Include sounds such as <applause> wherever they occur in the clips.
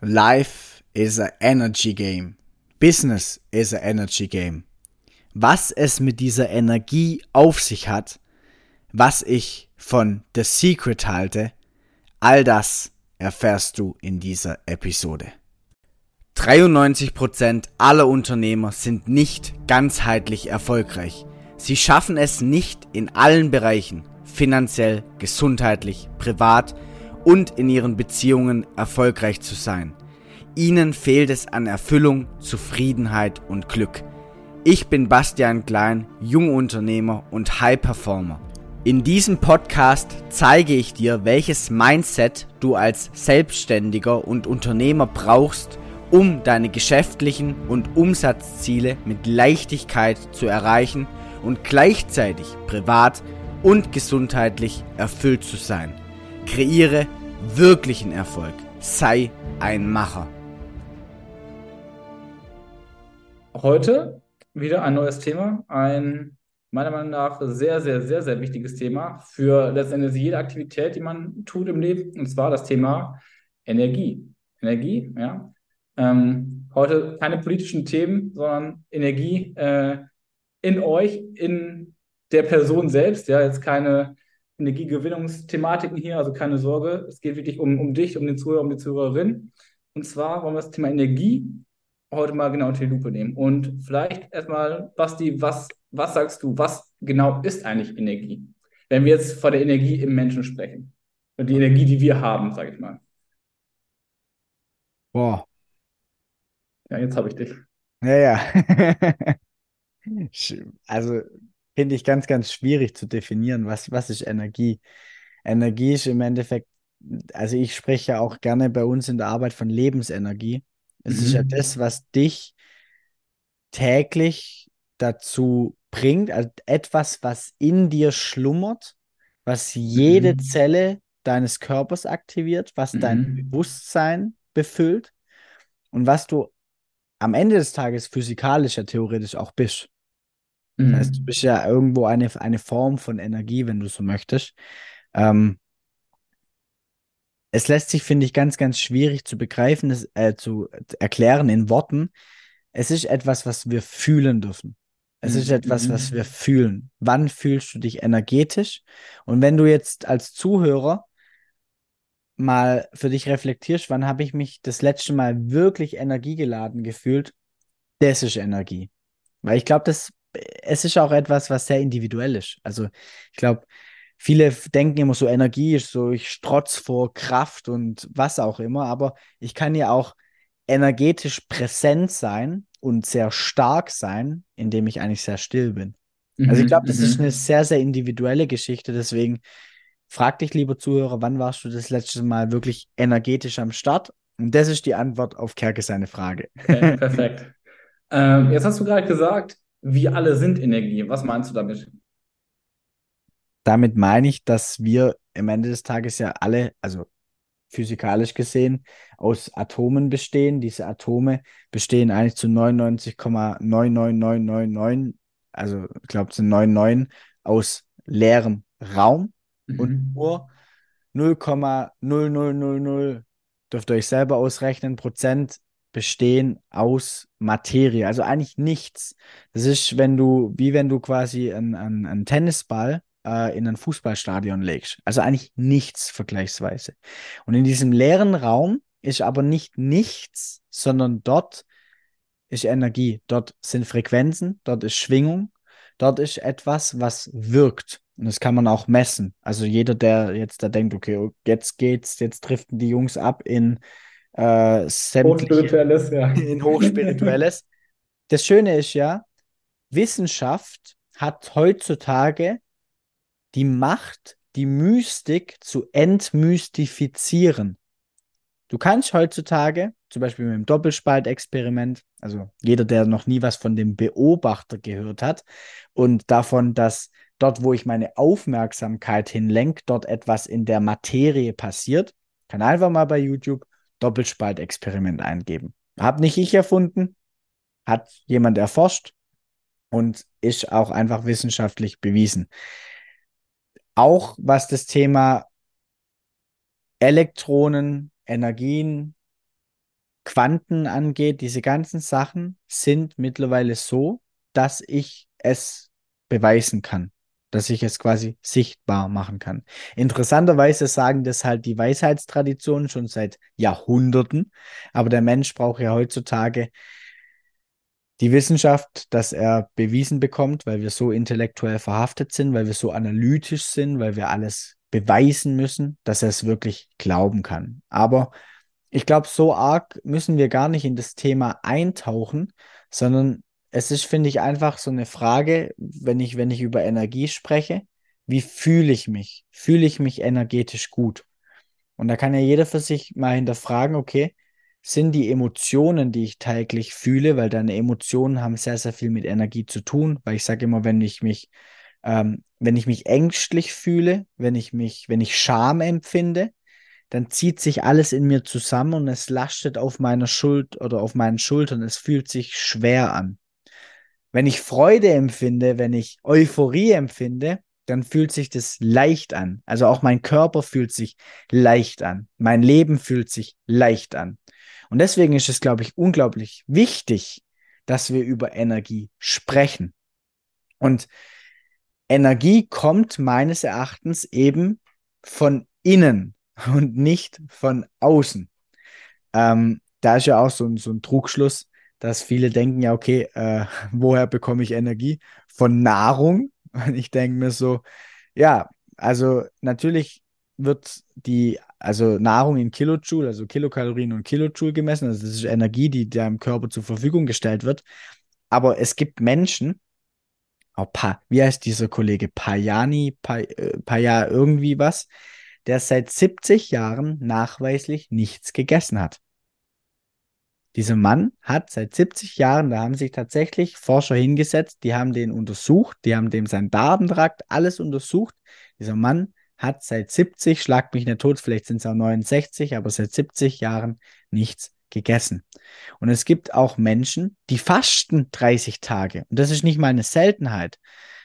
Life is an energy game. Business is an energy game. Was es mit dieser Energie auf sich hat, was ich von The Secret halte, all das erfährst du in dieser Episode. 93% aller Unternehmer sind nicht ganzheitlich erfolgreich. Sie schaffen es nicht in allen Bereichen, finanziell, gesundheitlich, privat und in ihren Beziehungen erfolgreich zu sein. Ihnen fehlt es an Erfüllung, Zufriedenheit und Glück. Ich bin Bastian Klein, Jungunternehmer und High Performer. In diesem Podcast zeige ich dir, welches Mindset du als Selbstständiger und Unternehmer brauchst, um deine geschäftlichen und Umsatzziele mit Leichtigkeit zu erreichen und gleichzeitig privat und gesundheitlich erfüllt zu sein. Kreiere wirklichen Erfolg. Sei ein Macher. Heute wieder ein neues Thema, ein meiner Meinung nach sehr, sehr, sehr, sehr wichtiges Thema für letztendlich jede Aktivität, die man tut im Leben, und zwar das Thema Energie. Energie, ja. Ähm, heute keine politischen Themen, sondern Energie äh, in euch, in der Person selbst. Ja, jetzt keine Energiegewinnungsthematiken hier, also keine Sorge. Es geht wirklich um, um dich, um den Zuhörer, um die Zuhörerin. Und zwar wollen wir das Thema Energie heute mal genau unter die Lupe nehmen. Und vielleicht erstmal, Basti, was, was sagst du, was genau ist eigentlich Energie? Wenn wir jetzt von der Energie im Menschen sprechen. Und die Energie, die wir haben, sage ich mal. Boah. Ja, jetzt habe ich dich. Ja, ja. <laughs> also finde ich ganz, ganz schwierig zu definieren, was, was ist Energie. Energie ist im Endeffekt, also ich spreche ja auch gerne bei uns in der Arbeit von Lebensenergie. Es mhm. ist ja mhm. das, was dich täglich dazu bringt, also etwas, was in dir schlummert, was jede mhm. Zelle deines Körpers aktiviert, was mhm. dein Bewusstsein befüllt und was du am Ende des Tages physikalisch ja theoretisch auch bist. Das heißt, du mhm. bist ja irgendwo eine, eine Form von Energie, wenn du so möchtest. Ähm, es lässt sich, finde ich, ganz, ganz schwierig zu begreifen, das, äh, zu erklären in Worten. Es ist etwas, was wir fühlen dürfen. Es ist etwas, was wir mhm. fühlen. Wann fühlst du dich energetisch? Und wenn du jetzt als Zuhörer mal für dich reflektierst, wann habe ich mich das letzte Mal wirklich energiegeladen gefühlt? Das ist Energie. Weil ich glaube, das es ist auch etwas, was sehr individuell ist. Also ich glaube, viele denken immer so, Energie ist so, ich strotz vor Kraft und was auch immer, aber ich kann ja auch energetisch präsent sein und sehr stark sein, indem ich eigentlich sehr still bin. Mhm, also ich glaube, das mhm. ist eine sehr, sehr individuelle Geschichte, deswegen frag dich, lieber Zuhörer, wann warst du das letzte Mal wirklich energetisch am Start? Und das ist die Antwort auf Kerke seine Frage. Okay, perfekt. ähm, jetzt hast du gerade gesagt, wir alle sind Energie. Was meinst du damit? Damit meine ich, dass wir am Ende des Tages ja alle, also physikalisch gesehen, aus Atomen bestehen. Diese Atome bestehen eigentlich zu 99,99999, also ich glaube, es sind 99 aus leerem Raum mhm. und nur 0,0000 dürft ihr euch selber ausrechnen, Prozent bestehen aus Materie, also eigentlich nichts. Das ist, wenn du, wie wenn du quasi einen, einen, einen Tennisball äh, in ein Fußballstadion legst. Also eigentlich nichts vergleichsweise. Und in diesem leeren Raum ist aber nicht nichts, sondern dort ist Energie, dort sind Frequenzen, dort ist Schwingung, dort ist etwas, was wirkt. Und das kann man auch messen. Also jeder, der jetzt da denkt, okay, jetzt geht's, jetzt driften die Jungs ab in äh, Hochspirituelles, ja. <laughs> in Hochspirituelles. das Schöne ist ja, Wissenschaft hat heutzutage die Macht, die Mystik zu entmystifizieren. Du kannst heutzutage, zum Beispiel mit dem Doppelspaltexperiment, also jeder, der noch nie was von dem Beobachter gehört hat und davon, dass dort, wo ich meine Aufmerksamkeit hinlenke, dort etwas in der Materie passiert, kann einfach mal bei YouTube Doppelspaltexperiment eingeben. Hab nicht ich erfunden, hat jemand erforscht und ist auch einfach wissenschaftlich bewiesen. Auch was das Thema Elektronen, Energien, Quanten angeht, diese ganzen Sachen sind mittlerweile so, dass ich es beweisen kann, dass ich es quasi sichtbar machen kann. Interessanterweise sagen das halt die Weisheitstraditionen schon seit Jahrhunderten, aber der Mensch braucht ja heutzutage die Wissenschaft, dass er bewiesen bekommt, weil wir so intellektuell verhaftet sind, weil wir so analytisch sind, weil wir alles beweisen müssen, dass er es wirklich glauben kann. Aber ich glaube, so arg müssen wir gar nicht in das Thema eintauchen, sondern es ist, finde ich, einfach so eine Frage, wenn ich, wenn ich über Energie spreche, wie fühle ich mich? Fühle ich mich energetisch gut? Und da kann ja jeder für sich mal hinterfragen, okay, sind die Emotionen, die ich täglich fühle, weil deine Emotionen haben sehr, sehr viel mit Energie zu tun, weil ich sage immer, wenn ich mich, ähm, wenn ich mich ängstlich fühle, wenn ich mich, wenn ich Scham empfinde, dann zieht sich alles in mir zusammen und es lastet auf meiner Schuld oder auf meinen Schultern. Es fühlt sich schwer an. Wenn ich Freude empfinde, wenn ich Euphorie empfinde, dann fühlt sich das leicht an. Also auch mein Körper fühlt sich leicht an. Mein Leben fühlt sich leicht an. Und deswegen ist es, glaube ich, unglaublich wichtig, dass wir über Energie sprechen. Und Energie kommt meines Erachtens eben von innen und nicht von außen. Ähm, da ist ja auch so ein, so ein Trugschluss, dass viele denken, ja, okay, äh, <laughs> woher bekomme ich Energie? Von Nahrung. <laughs> Und ich denke mir so, ja, also natürlich wird die, also Nahrung in Kilojoule, also Kilokalorien und Kilojoule gemessen. Also das ist Energie, die deinem Körper zur Verfügung gestellt wird. Aber es gibt Menschen, oh, pa, wie heißt dieser Kollege? Payani, pa, äh, Paya, irgendwie was, der seit 70 Jahren nachweislich nichts gegessen hat. Dieser Mann hat seit 70 Jahren, da haben sich tatsächlich Forscher hingesetzt, die haben den untersucht, die haben dem sein Darmtrakt, alles untersucht. Dieser Mann hat seit 70, schlag mich nicht tot, vielleicht sind es auch 69, aber seit 70 Jahren nichts gegessen. Und es gibt auch Menschen, die fasten 30 Tage. Und das ist nicht mal eine Seltenheit.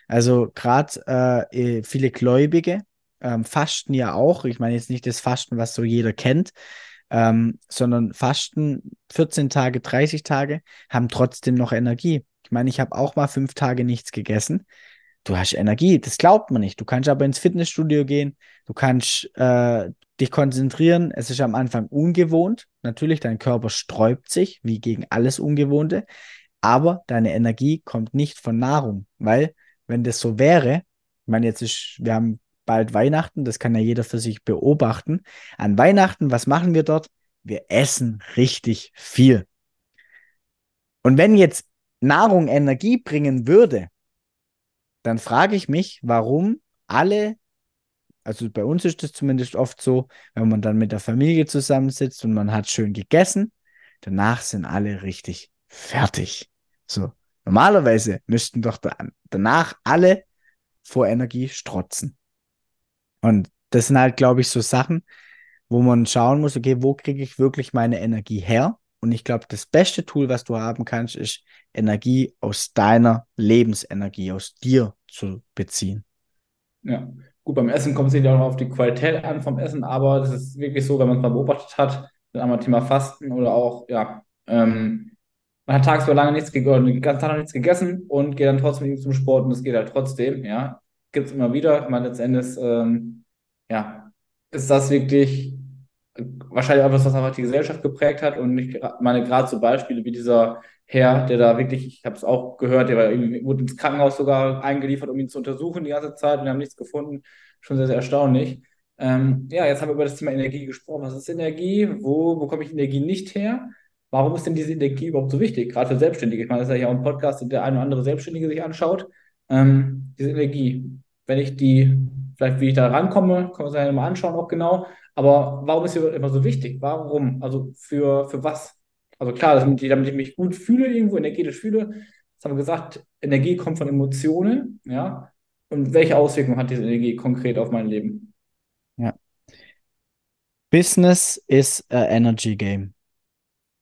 Also gerade äh, eh, viele Gläubige ähm, fasten ja auch. Ich meine jetzt nicht das Fasten, was so jeder kennt, ähm, sondern Fasten 14 Tage, 30 Tage, haben trotzdem noch Energie. Ich meine, ich habe auch mal fünf Tage nichts gegessen du hast Energie, das glaubt man nicht. Du kannst aber ins Fitnessstudio gehen, du kannst äh, dich konzentrieren. Es ist am Anfang ungewohnt. Natürlich, dein Körper sträubt sich, wie gegen alles Ungewohnte, aber deine Energie kommt nicht von Nahrung, weil wenn das so wäre, ich meine, jetzt ist, wir haben bald Weihnachten, das kann ja jeder für sich beobachten. An Weihnachten, was machen wir dort? Wir essen richtig viel. Und wenn jetzt Nahrung Energie bringen würde, dann frage ich mich, warum alle, also bei uns ist es zumindest oft so, wenn man dann mit der Familie zusammensitzt und man hat schön gegessen, danach sind alle richtig fertig. So, normalerweise müssten doch da, danach alle vor Energie strotzen. Und das sind halt, glaube ich, so Sachen, wo man schauen muss, okay, wo kriege ich wirklich meine Energie her? Und ich glaube, das beste Tool, was du haben kannst, ist Energie aus deiner Lebensenergie, aus dir zu beziehen. Ja, gut, beim Essen kommt es ja auch noch auf die Qualität an vom Essen, aber das ist wirklich so, wenn man es mal beobachtet hat, dann einmal Thema Fasten oder auch, ja, ähm, man hat tagsüber lange nichts gegessen, den ganzen Tag noch nichts gegessen und geht dann trotzdem zum Sport und das geht halt trotzdem, ja. Gibt es immer wieder. Ich meine, letztendlich, ähm, ja, ist das wirklich wahrscheinlich etwas, was einfach die Gesellschaft geprägt hat und ich meine gerade so Beispiele wie dieser Herr, der da wirklich, ich habe es auch gehört, der war irgendwie, wurde ins Krankenhaus sogar eingeliefert, um ihn zu untersuchen die ganze Zeit und haben nichts gefunden. Schon sehr, sehr erstaunlich. Ähm, ja, jetzt haben wir über das Thema Energie gesprochen. Was ist Energie? Wo bekomme ich Energie nicht her? Warum ist denn diese Energie überhaupt so wichtig? Gerade für Selbstständige. Ich meine, das ist ja auch ein Podcast, den der eine oder andere Selbstständige sich anschaut. Ähm, diese Energie, wenn ich die, vielleicht wie ich da rankomme, kann man sich ja mal anschauen auch genau. Aber warum ist sie immer so wichtig? Warum? Also für, für was? Also klar, damit ich, damit ich mich gut fühle, irgendwo energetisch fühle. Das haben wir gesagt, Energie kommt von Emotionen, ja. Und welche Auswirkungen hat diese Energie konkret auf mein Leben? Ja. Business is a energy game.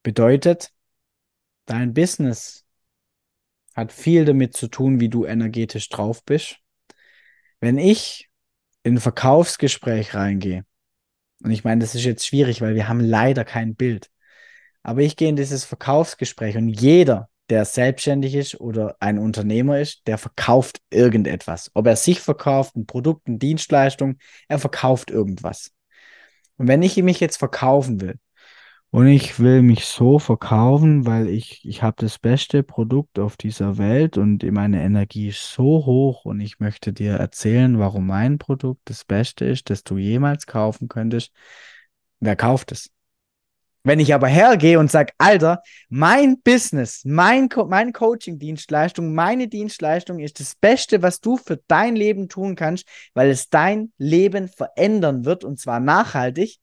Bedeutet, dein Business hat viel damit zu tun, wie du energetisch drauf bist. Wenn ich in ein Verkaufsgespräch reingehe und ich meine, das ist jetzt schwierig, weil wir haben leider kein Bild. Aber ich gehe in dieses Verkaufsgespräch und jeder, der selbstständig ist oder ein Unternehmer ist, der verkauft irgendetwas. Ob er sich verkauft, ein Produkt, eine Dienstleistung, er verkauft irgendwas. Und wenn ich mich jetzt verkaufen will, und ich will mich so verkaufen, weil ich, ich habe das beste Produkt auf dieser Welt und meine Energie ist so hoch und ich möchte dir erzählen, warum mein Produkt das Beste ist, das du jemals kaufen könntest. Wer kauft es? Wenn ich aber hergehe und sage, Alter, mein Business, mein Co meine Coaching-Dienstleistung, meine Dienstleistung ist das Beste, was du für dein Leben tun kannst, weil es dein Leben verändern wird und zwar nachhaltig,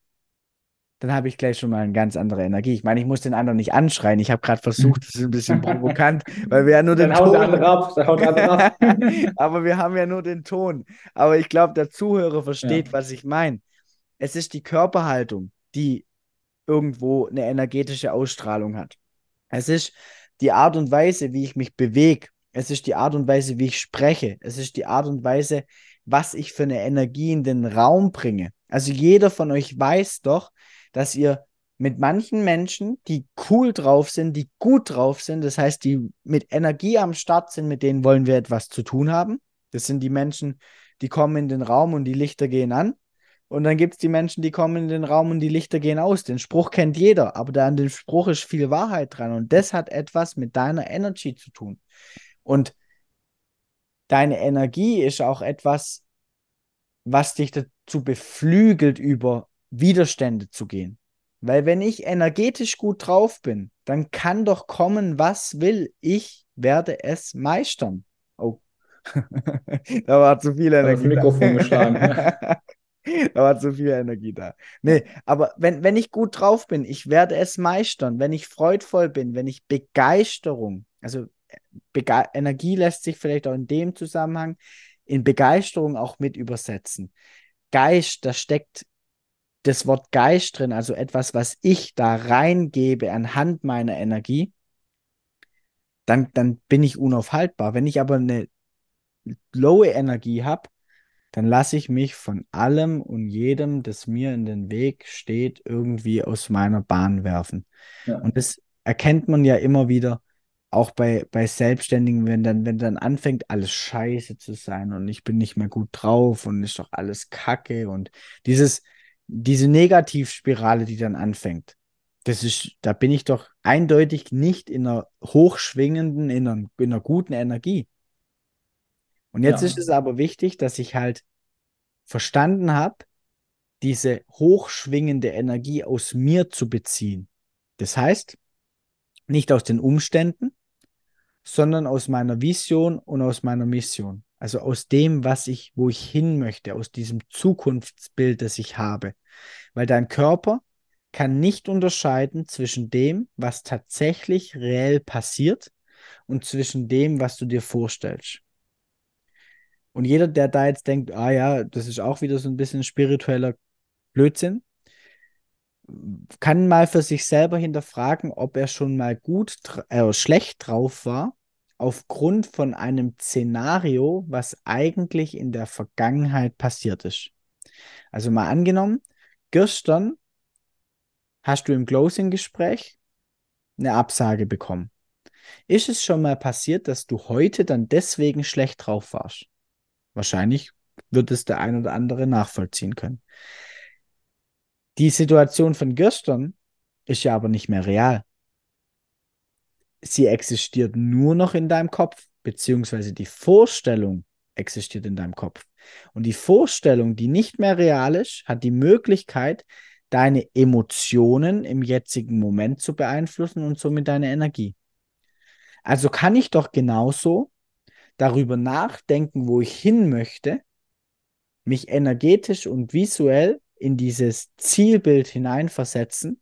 dann habe ich gleich schon mal eine ganz andere Energie. Ich meine, ich muss den anderen nicht anschreien. Ich habe gerade versucht, das ist ein bisschen provokant, weil wir ja nur den dann Ton. Haut ab, dann haut ab. <laughs> Aber wir haben ja nur den Ton. Aber ich glaube, der Zuhörer versteht, ja. was ich meine. Es ist die Körperhaltung, die irgendwo eine energetische Ausstrahlung hat. Es ist die Art und Weise, wie ich mich bewege. Es ist die Art und Weise, wie ich spreche. Es ist die Art und Weise, was ich für eine Energie in den Raum bringe. Also jeder von euch weiß doch, dass ihr mit manchen Menschen, die cool drauf sind, die gut drauf sind, das heißt, die mit Energie am Start sind, mit denen wollen wir etwas zu tun haben. Das sind die Menschen, die kommen in den Raum und die Lichter gehen an. Und dann gibt es die Menschen, die kommen in den Raum und die Lichter gehen aus. Den Spruch kennt jeder, aber da an dem Spruch ist viel Wahrheit dran. Und das hat etwas mit deiner Energy zu tun. Und deine Energie ist auch etwas, was dich dazu beflügelt, über Widerstände zu gehen. Weil wenn ich energetisch gut drauf bin, dann kann doch kommen, was will. Ich werde es meistern. Oh, <laughs> da war zu viel Energie. Das Mikrofon geschlagen. <laughs> da war zu viel Energie da. Nee, aber wenn, wenn ich gut drauf bin, ich werde es meistern. Wenn ich freudvoll bin, wenn ich Begeisterung, also Bege Energie lässt sich vielleicht auch in dem Zusammenhang in Begeisterung auch mit übersetzen. Geist, da steckt das Wort Geist drin, also etwas, was ich da reingebe anhand meiner Energie, dann, dann bin ich unaufhaltbar. Wenn ich aber eine lowe Energie habe, dann lasse ich mich von allem und jedem, das mir in den Weg steht, irgendwie aus meiner Bahn werfen. Ja. Und das erkennt man ja immer wieder, auch bei, bei Selbstständigen, wenn dann, wenn dann anfängt, alles scheiße zu sein und ich bin nicht mehr gut drauf und ist doch alles Kacke und dieses, diese Negativspirale, die dann anfängt, das ist, da bin ich doch eindeutig nicht in einer hochschwingenden, in einer, in einer guten Energie. Und jetzt ja. ist es aber wichtig, dass ich halt verstanden habe, diese hochschwingende Energie aus mir zu beziehen. Das heißt, nicht aus den Umständen, sondern aus meiner Vision und aus meiner Mission. Also aus dem, was ich, wo ich hin möchte, aus diesem Zukunftsbild, das ich habe. Weil dein Körper kann nicht unterscheiden zwischen dem, was tatsächlich reell passiert und zwischen dem, was du dir vorstellst. Und jeder, der da jetzt denkt, ah ja, das ist auch wieder so ein bisschen spiritueller Blödsinn, kann mal für sich selber hinterfragen, ob er schon mal gut, äh, schlecht drauf war aufgrund von einem Szenario, was eigentlich in der Vergangenheit passiert ist. Also mal angenommen, gestern hast du im Closing-Gespräch eine Absage bekommen. Ist es schon mal passiert, dass du heute dann deswegen schlecht drauf warst? Wahrscheinlich wird es der ein oder andere nachvollziehen können. Die Situation von gestern ist ja aber nicht mehr real sie existiert nur noch in deinem Kopf, beziehungsweise die Vorstellung existiert in deinem Kopf. Und die Vorstellung, die nicht mehr real ist, hat die Möglichkeit, deine Emotionen im jetzigen Moment zu beeinflussen und somit deine Energie. Also kann ich doch genauso darüber nachdenken, wo ich hin möchte, mich energetisch und visuell in dieses Zielbild hineinversetzen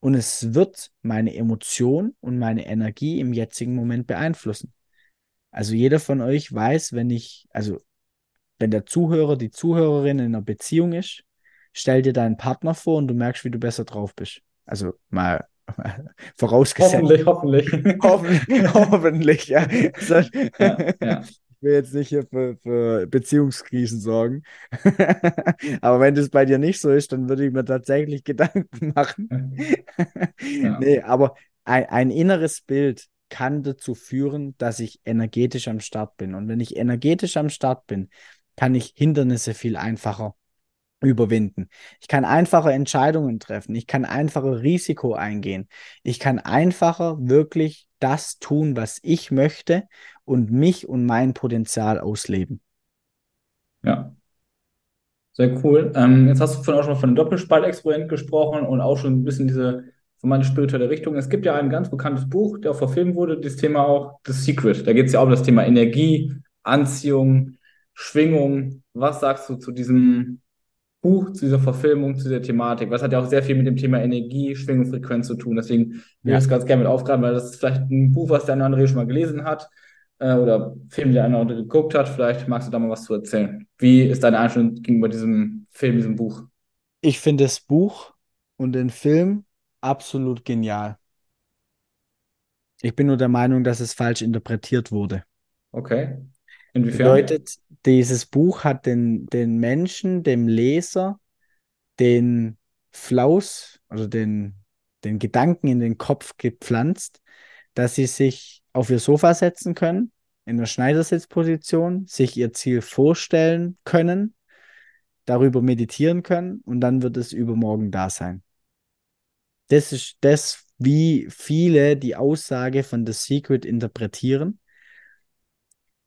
und es wird meine Emotion und meine Energie im jetzigen Moment beeinflussen. Also jeder von euch weiß, wenn ich, also wenn der Zuhörer, die Zuhörerin in einer Beziehung ist, stell dir deinen Partner vor und du merkst, wie du besser drauf bist. Also mal <laughs> vorausgesetzt. Hoffentlich, hoffentlich. hoffentlich, <laughs> hoffentlich, ja. ja, ja. Will jetzt nicht hier für, für Beziehungskrisen sorgen. <laughs> Aber wenn das bei dir nicht so ist, dann würde ich mir tatsächlich <laughs> Gedanken machen. <laughs> Ja. Nee, aber ein, ein inneres Bild kann dazu führen, dass ich energetisch am Start bin. Und wenn ich energetisch am Start bin, kann ich Hindernisse viel einfacher überwinden. Ich kann einfache Entscheidungen treffen. Ich kann einfacher Risiko eingehen. Ich kann einfacher wirklich das tun, was ich möchte und mich und mein Potenzial ausleben. Ja, sehr cool. Ähm, jetzt hast du vorhin auch schon mal von dem Doppelspaltexperiment gesprochen und auch schon ein bisschen diese von meiner spirituelle Richtung. Es gibt ja ein ganz bekanntes Buch, der auch verfilmt wurde, das Thema auch The Secret. Da geht es ja auch um das Thema Energie, Anziehung, Schwingung. Was sagst du zu diesem Buch, zu dieser Verfilmung, zu dieser Thematik? Was hat ja auch sehr viel mit dem Thema Energie, Schwingung, Frequenz zu tun. Deswegen würde ich es ganz gerne mit aufgreifen, weil das ist vielleicht ein Buch, was der andere schon mal gelesen hat äh, oder Film, der eine oder andere geguckt hat. Vielleicht magst du da mal was zu erzählen. Wie ist deine Einstellung gegenüber diesem Film, diesem Buch? Ich finde das Buch und den Film absolut genial. Ich bin nur der Meinung, dass es falsch interpretiert wurde. Okay. Inwiefern? Bedeutet, dieses Buch hat den, den Menschen, dem Leser, den Flaus oder den, den Gedanken in den Kopf gepflanzt, dass sie sich auf ihr Sofa setzen können, in der Schneidersitzposition, sich ihr Ziel vorstellen können, darüber meditieren können und dann wird es übermorgen da sein. Das ist das, wie viele die Aussage von The Secret interpretieren.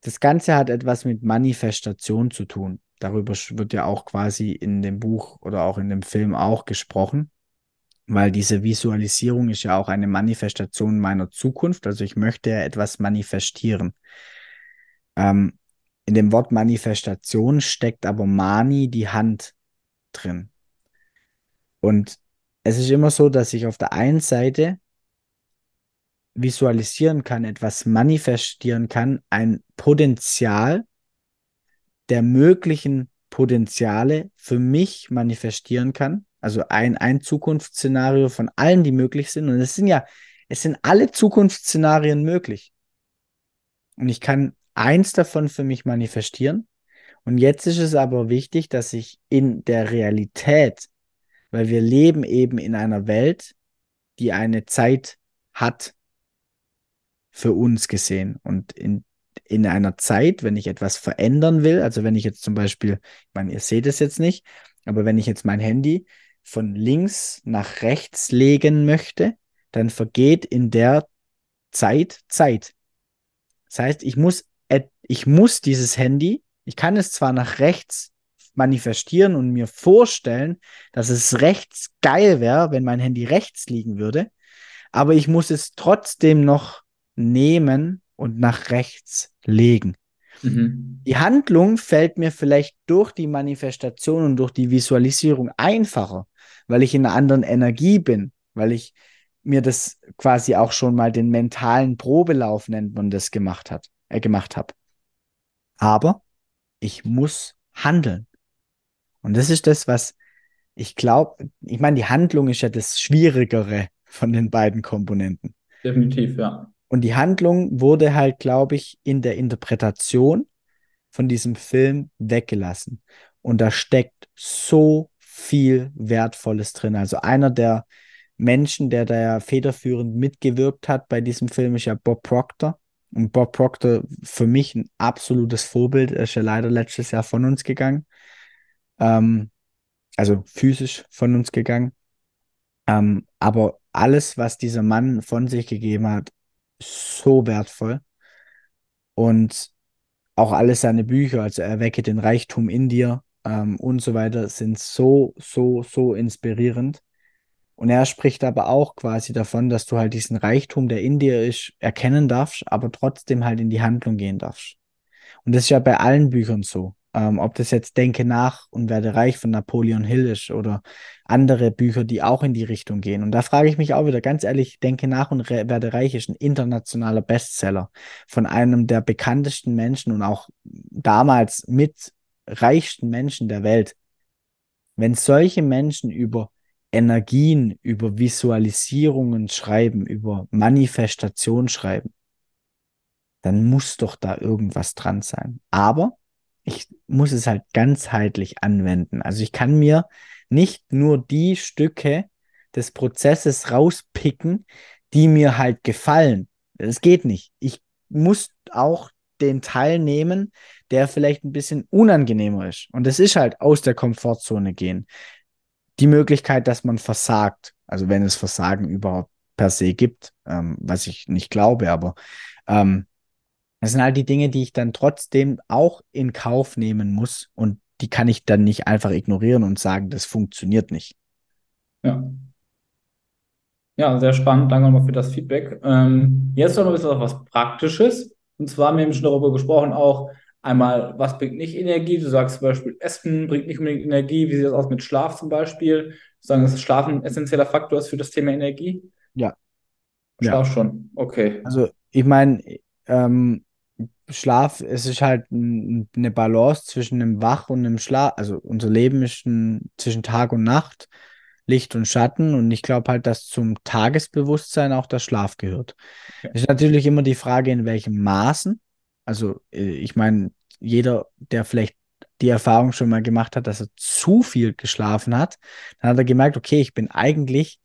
Das Ganze hat etwas mit Manifestation zu tun. Darüber wird ja auch quasi in dem Buch oder auch in dem Film auch gesprochen, weil diese Visualisierung ist ja auch eine Manifestation meiner Zukunft. Also ich möchte ja etwas manifestieren. Ähm, in dem Wort Manifestation steckt aber Mani, die Hand, drin. Und es ist immer so, dass ich auf der einen Seite visualisieren kann, etwas manifestieren kann, ein Potenzial der möglichen Potenziale für mich manifestieren kann. Also ein, ein Zukunftsszenario von allen, die möglich sind. Und es sind ja, es sind alle Zukunftsszenarien möglich. Und ich kann eins davon für mich manifestieren. Und jetzt ist es aber wichtig, dass ich in der Realität, weil wir leben eben in einer Welt, die eine Zeit hat, für uns gesehen. Und in, in einer Zeit, wenn ich etwas verändern will, also wenn ich jetzt zum Beispiel, ich meine, ihr seht es jetzt nicht, aber wenn ich jetzt mein Handy von links nach rechts legen möchte, dann vergeht in der Zeit Zeit. Das heißt, ich muss, ich muss dieses Handy, ich kann es zwar nach rechts manifestieren und mir vorstellen, dass es rechts geil wäre, wenn mein Handy rechts liegen würde, aber ich muss es trotzdem noch nehmen und nach rechts legen. Mhm. Die Handlung fällt mir vielleicht durch die Manifestation und durch die Visualisierung einfacher, weil ich in einer anderen Energie bin, weil ich mir das quasi auch schon mal den mentalen Probelauf nennt man das gemacht hat, äh, gemacht habe. Aber ich muss handeln. Und das ist das, was ich glaube, ich meine, die Handlung ist ja das Schwierigere von den beiden Komponenten. Definitiv, ja. Und die Handlung wurde halt, glaube ich, in der Interpretation von diesem Film weggelassen. Und da steckt so viel Wertvolles drin. Also einer der Menschen, der da federführend mitgewirkt hat bei diesem Film, ist ja Bob Proctor. Und Bob Proctor für mich ein absolutes Vorbild. Er ist ja leider letztes Jahr von uns gegangen. Ähm, also physisch von uns gegangen. Ähm, aber alles, was dieser Mann von sich gegeben hat, so wertvoll. Und auch alle seine Bücher, also Erwecke den Reichtum in dir ähm, und so weiter, sind so, so, so inspirierend. Und er spricht aber auch quasi davon, dass du halt diesen Reichtum, der in dir ist, erkennen darfst, aber trotzdem halt in die Handlung gehen darfst. Und das ist ja bei allen Büchern so. Ähm, ob das jetzt Denke nach und werde reich von Napoleon Hill ist oder andere Bücher, die auch in die Richtung gehen. Und da frage ich mich auch wieder ganz ehrlich, Denke nach und re werde reich ist ein internationaler Bestseller von einem der bekanntesten Menschen und auch damals mit reichsten Menschen der Welt. Wenn solche Menschen über Energien, über Visualisierungen schreiben, über Manifestation schreiben, dann muss doch da irgendwas dran sein. Aber ich muss es halt ganzheitlich anwenden. Also ich kann mir nicht nur die Stücke des Prozesses rauspicken, die mir halt gefallen. Das geht nicht. Ich muss auch den Teil nehmen, der vielleicht ein bisschen unangenehmer ist. Und das ist halt aus der Komfortzone gehen. Die Möglichkeit, dass man versagt, also wenn es Versagen überhaupt per se gibt, ähm, was ich nicht glaube, aber ähm, das sind halt die Dinge, die ich dann trotzdem auch in Kauf nehmen muss und die kann ich dann nicht einfach ignorieren und sagen, das funktioniert nicht. Ja. Ja, sehr spannend. Danke nochmal für das Feedback. Ähm, jetzt noch ein bisschen was Praktisches. Und zwar haben wir schon darüber gesprochen, auch einmal, was bringt nicht Energie? Du sagst zum Beispiel, Essen bringt nicht unbedingt Energie. Wie sieht das aus mit Schlaf zum Beispiel? Sagen, dass Schlafen ein essentieller Faktor ist für das Thema Energie? Ja. Schlaf ja. schon. Okay. Also, ich meine, ähm, Schlaf, es ist halt ein, eine Balance zwischen dem Wach und dem Schlaf. Also unser Leben ist ein, zwischen Tag und Nacht, Licht und Schatten. Und ich glaube halt, dass zum Tagesbewusstsein auch der Schlaf gehört. Es ist natürlich immer die Frage, in welchem Maßen. Also äh, ich meine, jeder, der vielleicht die Erfahrung schon mal gemacht hat, dass er zu viel geschlafen hat, dann hat er gemerkt, okay, ich bin eigentlich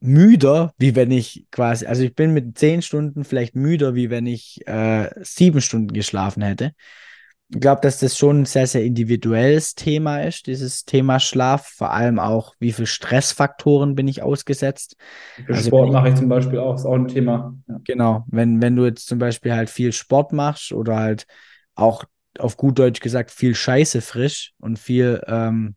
müder, wie wenn ich quasi, also ich bin mit zehn Stunden vielleicht müder, wie wenn ich äh, sieben Stunden geschlafen hätte. Ich glaube, dass das schon ein sehr, sehr individuelles Thema ist, dieses Thema Schlaf, vor allem auch, wie viele Stressfaktoren bin ich ausgesetzt. Also Sport mache ich zum Beispiel auch, ist auch ein Thema. Ja. Genau, wenn, wenn du jetzt zum Beispiel halt viel Sport machst oder halt auch auf gut Deutsch gesagt viel Scheiße frisch und viel ähm,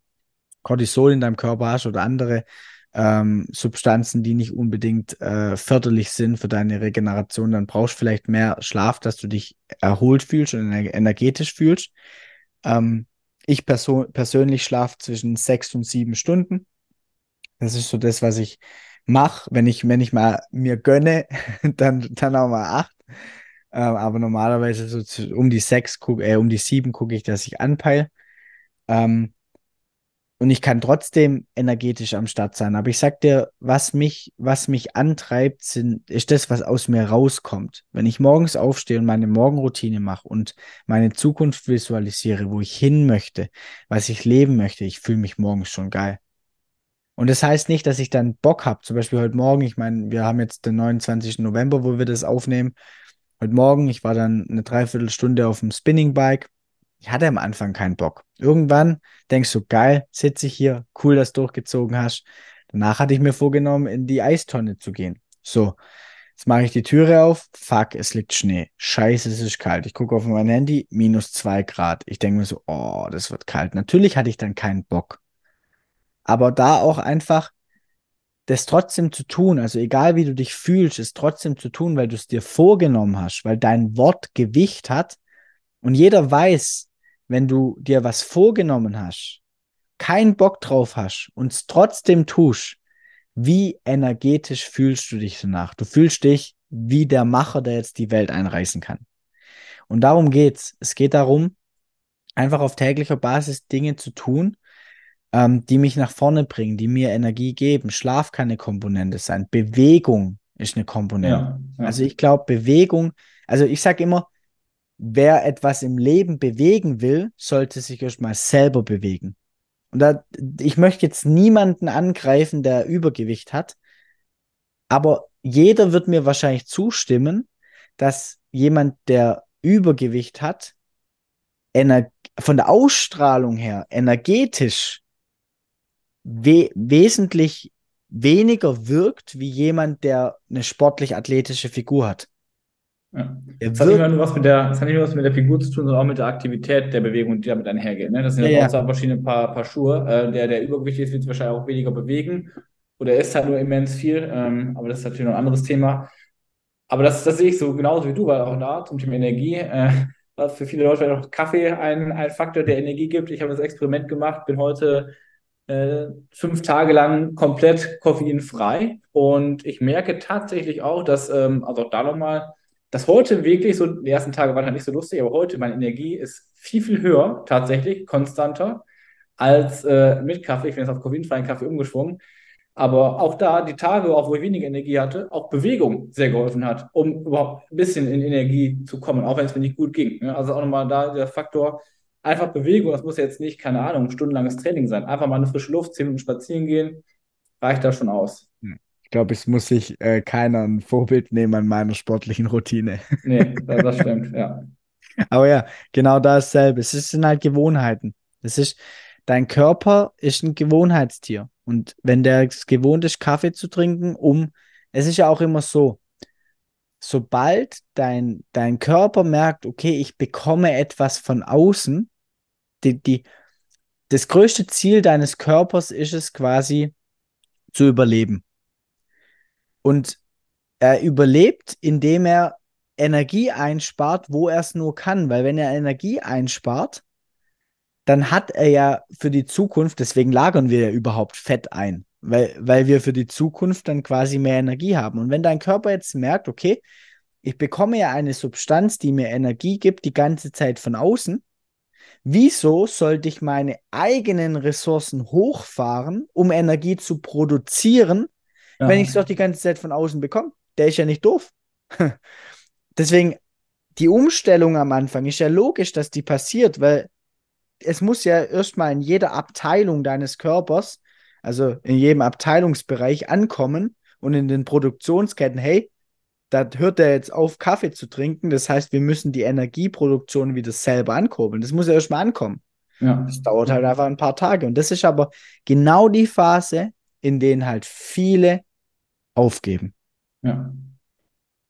Cortisol in deinem Körper hast oder andere ähm, Substanzen, die nicht unbedingt äh, förderlich sind für deine Regeneration, dann brauchst du vielleicht mehr Schlaf, dass du dich erholt fühlst und energetisch fühlst. Ähm, ich perso persönlich schlafe zwischen sechs und sieben Stunden. Das ist so das, was ich mache. Wenn ich, wenn ich mal mir gönne, <laughs> dann, dann auch mal acht. Ähm, aber normalerweise so um die sechs, guck, äh, um die sieben gucke ich, dass ich anpeile. Ähm, und ich kann trotzdem energetisch am Start sein. Aber ich sag dir, was mich, was mich antreibt, sind, ist das, was aus mir rauskommt. Wenn ich morgens aufstehe und meine Morgenroutine mache und meine Zukunft visualisiere, wo ich hin möchte, was ich leben möchte, ich fühle mich morgens schon geil. Und das heißt nicht, dass ich dann Bock habe. Zum Beispiel heute Morgen, ich meine, wir haben jetzt den 29. November, wo wir das aufnehmen. Heute Morgen, ich war dann eine Dreiviertelstunde auf dem Spinningbike ich hatte am Anfang keinen Bock. Irgendwann denkst du, geil, sitze ich hier, cool, dass du durchgezogen hast. Danach hatte ich mir vorgenommen, in die Eistonne zu gehen. So, jetzt mache ich die Türe auf. Fuck, es liegt Schnee. Scheiße, es ist kalt. Ich gucke auf mein Handy, minus zwei Grad. Ich denke mir so, oh, das wird kalt. Natürlich hatte ich dann keinen Bock. Aber da auch einfach das trotzdem zu tun, also egal wie du dich fühlst, es trotzdem zu tun, weil du es dir vorgenommen hast, weil dein Wort Gewicht hat und jeder weiß, wenn du dir was vorgenommen hast, keinen Bock drauf hast und es trotzdem tust, wie energetisch fühlst du dich danach? Du fühlst dich wie der Macher, der jetzt die Welt einreißen kann. Und darum geht's. Es geht darum, einfach auf täglicher Basis Dinge zu tun, ähm, die mich nach vorne bringen, die mir Energie geben. Schlaf kann eine Komponente sein. Bewegung ist eine Komponente. Ja, ja. Also ich glaube, Bewegung, also ich sage immer, wer etwas im Leben bewegen will, sollte sich erstmal selber bewegen. Und da, ich möchte jetzt niemanden angreifen, der Übergewicht hat, aber jeder wird mir wahrscheinlich zustimmen, dass jemand, der Übergewicht hat, von der Ausstrahlung her energetisch we wesentlich weniger wirkt wie jemand, der eine sportlich-athletische Figur hat. Ja. Das, hat nicht nur was mit der, das hat nicht nur was mit der Figur zu tun, sondern auch mit der Aktivität der Bewegung, die damit einhergeht. Ne? Das sind ja, ja zwei verschiedene Paar, Paar Schuhe. Äh, der, der übergewichtig ist, wird sich wahrscheinlich auch weniger bewegen. Oder er isst halt nur immens viel. Ähm, aber das ist natürlich noch ein anderes Thema. Aber das, das sehe ich so genauso wie du, weil auch da zum Thema Energie, äh, was für viele Leute noch Kaffee ein, ein Faktor der Energie gibt. Ich habe das Experiment gemacht, bin heute äh, fünf Tage lang komplett koffeinfrei. Und ich merke tatsächlich auch, dass, ähm, also auch da nochmal, dass heute wirklich so, die ersten Tage waren halt nicht so lustig, aber heute meine Energie ist viel, viel höher, tatsächlich, konstanter, als äh, mit Kaffee. Ich bin jetzt auf koffeinfreien Kaffee umgeschwungen. Aber auch da, die Tage, auch wo ich weniger Energie hatte, auch Bewegung sehr geholfen hat, um überhaupt ein bisschen in Energie zu kommen, auch wenn es mir nicht gut ging. Ne? Also auch nochmal da der Faktor, einfach Bewegung, das muss jetzt nicht, keine Ahnung, stundenlanges Training sein. Einfach mal eine frische Luft, zehn Minuten spazieren gehen, reicht da schon aus. Ich glaube, es muss sich äh, keiner ein Vorbild nehmen an meiner sportlichen Routine. Nee, das, das stimmt, ja. <laughs> Aber ja, genau dasselbe. Es sind halt Gewohnheiten. Es ist, dein Körper ist ein Gewohnheitstier. Und wenn der gewohnt ist, Kaffee zu trinken, um, es ist ja auch immer so, sobald dein, dein Körper merkt, okay, ich bekomme etwas von außen, die, die, das größte Ziel deines Körpers ist es quasi zu überleben. Und er überlebt, indem er Energie einspart, wo er es nur kann. Weil wenn er Energie einspart, dann hat er ja für die Zukunft, deswegen lagern wir ja überhaupt Fett ein, weil, weil wir für die Zukunft dann quasi mehr Energie haben. Und wenn dein Körper jetzt merkt, okay, ich bekomme ja eine Substanz, die mir Energie gibt, die ganze Zeit von außen, wieso sollte ich meine eigenen Ressourcen hochfahren, um Energie zu produzieren, ja. wenn ich es doch die ganze Zeit von außen bekomme? Der ist ja nicht doof. <laughs> Deswegen, die Umstellung am Anfang ist ja logisch, dass die passiert, weil es muss ja erstmal in jeder Abteilung deines Körpers, also in jedem Abteilungsbereich ankommen und in den Produktionsketten, hey, da hört er jetzt auf, Kaffee zu trinken. Das heißt, wir müssen die Energieproduktion wieder selber ankurbeln. Das muss ja erstmal ankommen. Ja. Das dauert halt einfach ein paar Tage. Und das ist aber genau die Phase, in denen halt viele aufgeben. Ja.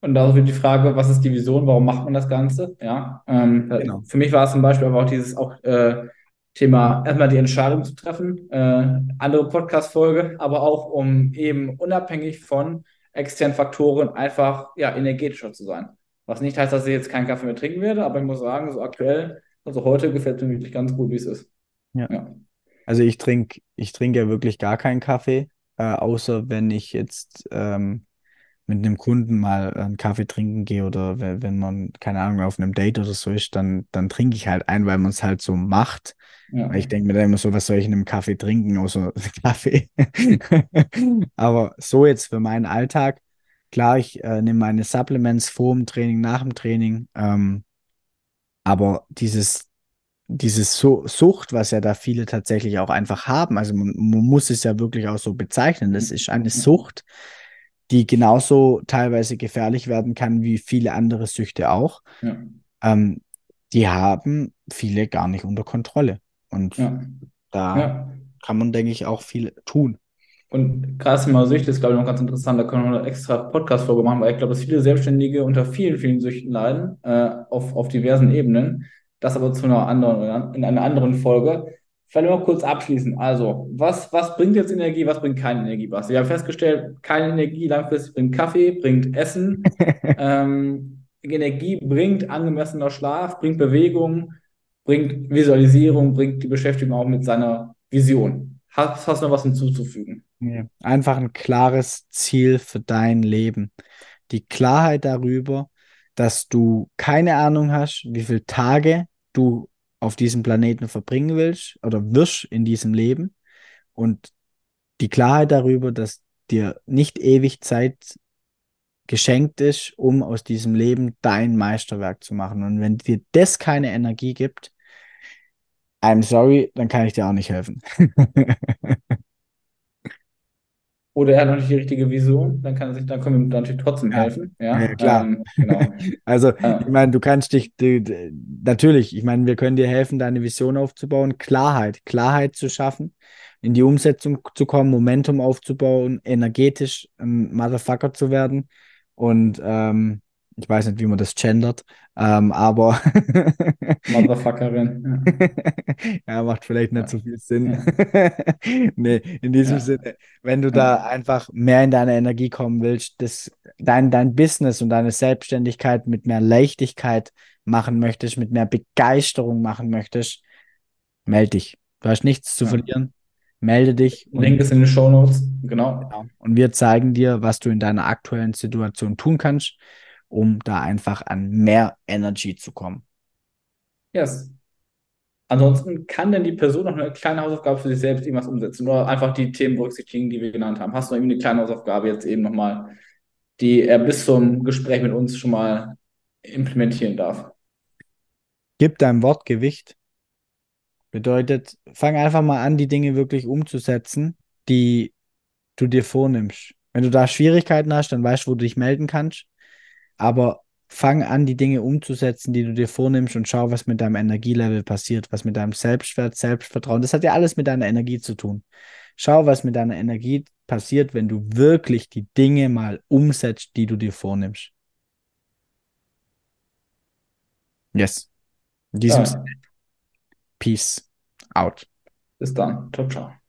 Und da wird die Frage, was ist die Vision, warum macht man das Ganze? Ja, ähm, genau. für mich war es zum Beispiel aber auch dieses auch äh, Thema, erstmal die Entscheidung zu treffen, äh, andere Podcast-Folge, aber auch um eben unabhängig von externen Faktoren einfach ja, energetischer zu sein. Was nicht heißt, dass ich jetzt keinen Kaffee mehr trinken werde, aber ich muss sagen, so aktuell, also heute gefällt mir wirklich ganz gut, wie es ist. Ja. ja. Also ich trinke ich trink ja wirklich gar keinen Kaffee, äh, außer wenn ich jetzt ähm, mit einem Kunden mal einen Kaffee trinken gehe oder wenn, wenn man, keine Ahnung, auf einem Date oder so ist, dann, dann trinke ich halt ein, weil man es halt so macht. Ja. Ich denke mir dann immer so, was soll ich in einem Kaffee trinken, außer <laughs> Kaffee. <laughs> Aber so jetzt für meinen Alltag, klar, ich äh, nehme meine Supplements vor dem Training, nach dem Training. Ähm, aber dieses, dieses so Sucht, was ja da viele tatsächlich auch einfach haben, also man, man muss es ja wirklich auch so bezeichnen, das ist eine Sucht, die genauso teilweise gefährlich werden kann wie viele andere Süchte auch, ja. ähm, die haben viele gar nicht unter Kontrolle. Und ja. da ja. kann man, denke ich, auch viel tun. Und gerade Thema Süchte ist, glaube ich, noch ganz interessant. Da können wir noch eine extra Podcast-Folge machen, weil ich glaube, dass viele Selbstständige unter vielen, vielen Süchten leiden, äh, auf, auf diversen Ebenen. Das aber zu einer anderen, in einer anderen Folge. Vielleicht mal kurz abschließen. Also, was, was bringt jetzt Energie, was bringt keine Energie? Was? Wir haben festgestellt, keine Energie langfristig bringt Kaffee, bringt Essen. <laughs> ähm, Energie bringt angemessener Schlaf, bringt Bewegung, bringt Visualisierung, bringt die Beschäftigung auch mit seiner Vision. Hast, hast du noch was hinzuzufügen? Ja. Einfach ein klares Ziel für dein Leben. Die Klarheit darüber, dass du keine Ahnung hast, wie viele Tage du auf diesem Planeten verbringen willst oder wirst in diesem Leben und die Klarheit darüber, dass dir nicht ewig Zeit geschenkt ist, um aus diesem Leben dein Meisterwerk zu machen. Und wenn dir das keine Energie gibt, I'm sorry, dann kann ich dir auch nicht helfen. <laughs> oder er hat noch nicht die richtige Vision, dann kann er sich, dann können wir natürlich trotzdem helfen. Ja, ja klar. Ähm, genau. <laughs> Also, ja. ich meine, du kannst dich, du, natürlich, ich meine, wir können dir helfen, deine Vision aufzubauen, Klarheit, Klarheit zu schaffen, in die Umsetzung zu kommen, Momentum aufzubauen, energetisch ein Motherfucker zu werden und ähm, ich weiß nicht, wie man das gendert, ähm, aber. <laughs> Motherfuckerin. Ja. macht vielleicht nicht ja. so viel Sinn. Ja. <laughs> nee, in diesem ja. Sinne, wenn du da einfach mehr in deine Energie kommen willst, das, dein, dein Business und deine Selbstständigkeit mit mehr Leichtigkeit machen möchtest, mit mehr Begeisterung machen möchtest, melde dich. Du hast nichts zu verlieren. Melde dich. Link ist in den Show Notes. Genau. genau. Und wir zeigen dir, was du in deiner aktuellen Situation tun kannst um da einfach an mehr Energy zu kommen. Yes. Ansonsten kann denn die Person noch eine kleine Hausaufgabe für sich selbst irgendwas umsetzen oder einfach die Themen berücksichtigen, die wir genannt haben. Hast du irgendwie eine kleine Hausaufgabe jetzt eben nochmal, die er bis zum Gespräch mit uns schon mal implementieren darf? Gib deinem Wort Gewicht. Bedeutet, fang einfach mal an, die Dinge wirklich umzusetzen, die du dir vornimmst. Wenn du da Schwierigkeiten hast, dann weißt du, wo du dich melden kannst. Aber fang an, die Dinge umzusetzen, die du dir vornimmst und schau, was mit deinem Energielevel passiert, was mit deinem Selbstwert, Selbstvertrauen. Das hat ja alles mit deiner Energie zu tun. Schau, was mit deiner Energie passiert, wenn du wirklich die Dinge mal umsetzt, die du dir vornimmst. Yes. In diesem Ja. Sinne. Peace out. Bis dann. Ciao, ciao.